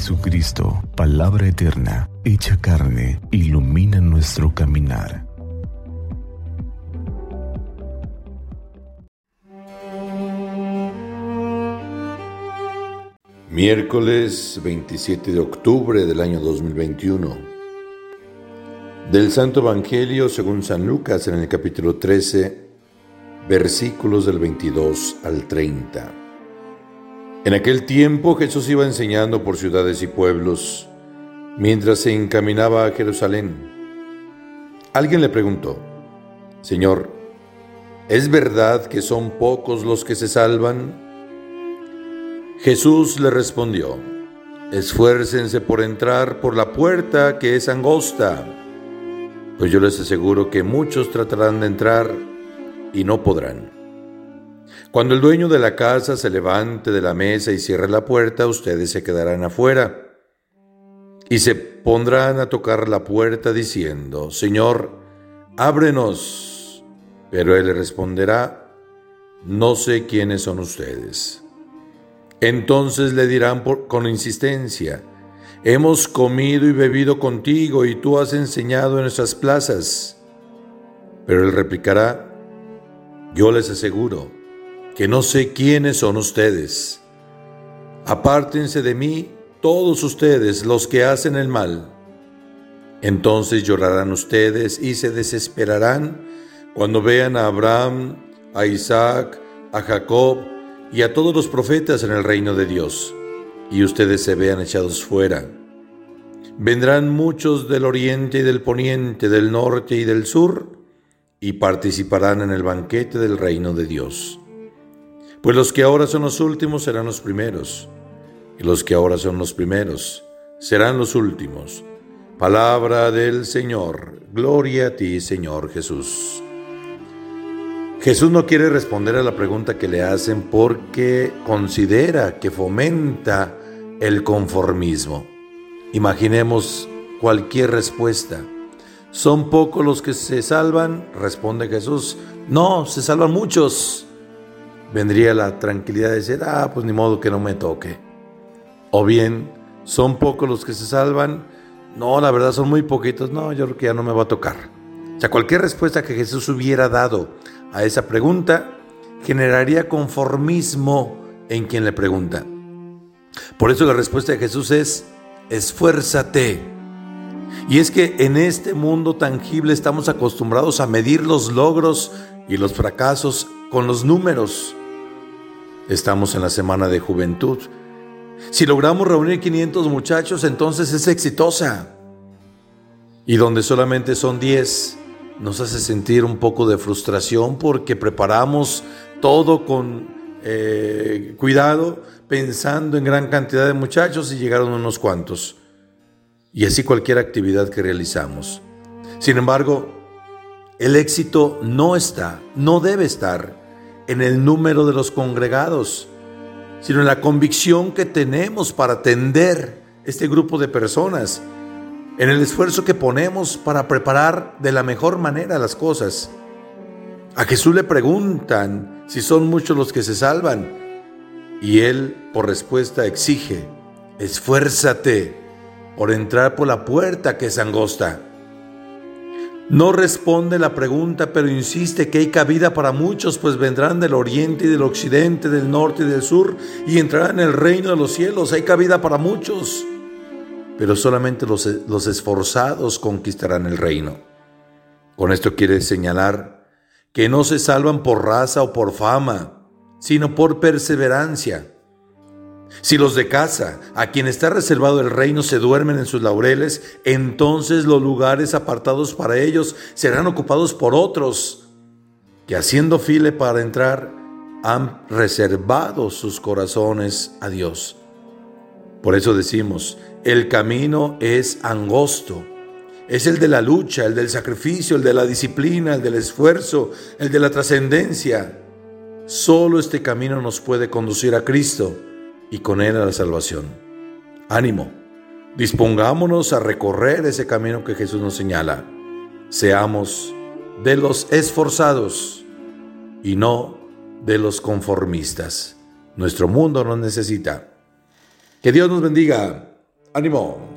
Jesucristo, palabra eterna, hecha carne, ilumina nuestro caminar. Miércoles 27 de octubre del año 2021. Del Santo Evangelio según San Lucas en el capítulo 13, versículos del 22 al 30. En aquel tiempo Jesús iba enseñando por ciudades y pueblos mientras se encaminaba a Jerusalén. Alguien le preguntó, Señor, ¿es verdad que son pocos los que se salvan? Jesús le respondió, esfuércense por entrar por la puerta que es angosta, pues yo les aseguro que muchos tratarán de entrar y no podrán. Cuando el dueño de la casa se levante de la mesa y cierre la puerta, ustedes se quedarán afuera y se pondrán a tocar la puerta diciendo, Señor, ábrenos. Pero él responderá, no sé quiénes son ustedes. Entonces le dirán con insistencia, hemos comido y bebido contigo y tú has enseñado en nuestras plazas. Pero él replicará, yo les aseguro que no sé quiénes son ustedes. Apártense de mí todos ustedes los que hacen el mal. Entonces llorarán ustedes y se desesperarán cuando vean a Abraham, a Isaac, a Jacob, y a todos los profetas en el reino de Dios, y ustedes se vean echados fuera. Vendrán muchos del oriente y del poniente, del norte y del sur, y participarán en el banquete del reino de Dios. Pues los que ahora son los últimos serán los primeros, y los que ahora son los primeros serán los últimos. Palabra del Señor. Gloria a ti, Señor Jesús. Jesús no quiere responder a la pregunta que le hacen porque considera que fomenta el conformismo. Imaginemos cualquier respuesta. ¿Son pocos los que se salvan? Responde Jesús. No, se salvan muchos. Vendría la tranquilidad de decir, ah, pues ni modo que no me toque. O bien, ¿son pocos los que se salvan? No, la verdad son muy poquitos. No, yo creo que ya no me va a tocar. O sea, cualquier respuesta que Jesús hubiera dado a esa pregunta generaría conformismo en quien le pregunta. Por eso la respuesta de Jesús es, esfuérzate. Y es que en este mundo tangible estamos acostumbrados a medir los logros y los fracasos con los números. Estamos en la semana de juventud. Si logramos reunir 500 muchachos, entonces es exitosa. Y donde solamente son 10, nos hace sentir un poco de frustración porque preparamos todo con eh, cuidado, pensando en gran cantidad de muchachos y llegaron unos cuantos. Y así cualquier actividad que realizamos. Sin embargo, el éxito no está, no debe estar en el número de los congregados, sino en la convicción que tenemos para atender este grupo de personas en el esfuerzo que ponemos para preparar de la mejor manera las cosas. A Jesús le preguntan si son muchos los que se salvan y él por respuesta exige, esfuérzate por entrar por la puerta que es angosta. No responde la pregunta, pero insiste que hay cabida para muchos, pues vendrán del oriente y del occidente, del norte y del sur, y entrarán en el reino de los cielos. Hay cabida para muchos pero solamente los, los esforzados conquistarán el reino. Con esto quiere señalar que no se salvan por raza o por fama, sino por perseverancia. Si los de casa, a quien está reservado el reino, se duermen en sus laureles, entonces los lugares apartados para ellos serán ocupados por otros, que haciendo file para entrar, han reservado sus corazones a Dios. Por eso decimos, el camino es angosto. Es el de la lucha, el del sacrificio, el de la disciplina, el del esfuerzo, el de la trascendencia. Solo este camino nos puede conducir a Cristo y con Él a la salvación. Ánimo, dispongámonos a recorrer ese camino que Jesús nos señala. Seamos de los esforzados y no de los conformistas. Nuestro mundo nos necesita. Que Dios nos bendiga ánimo.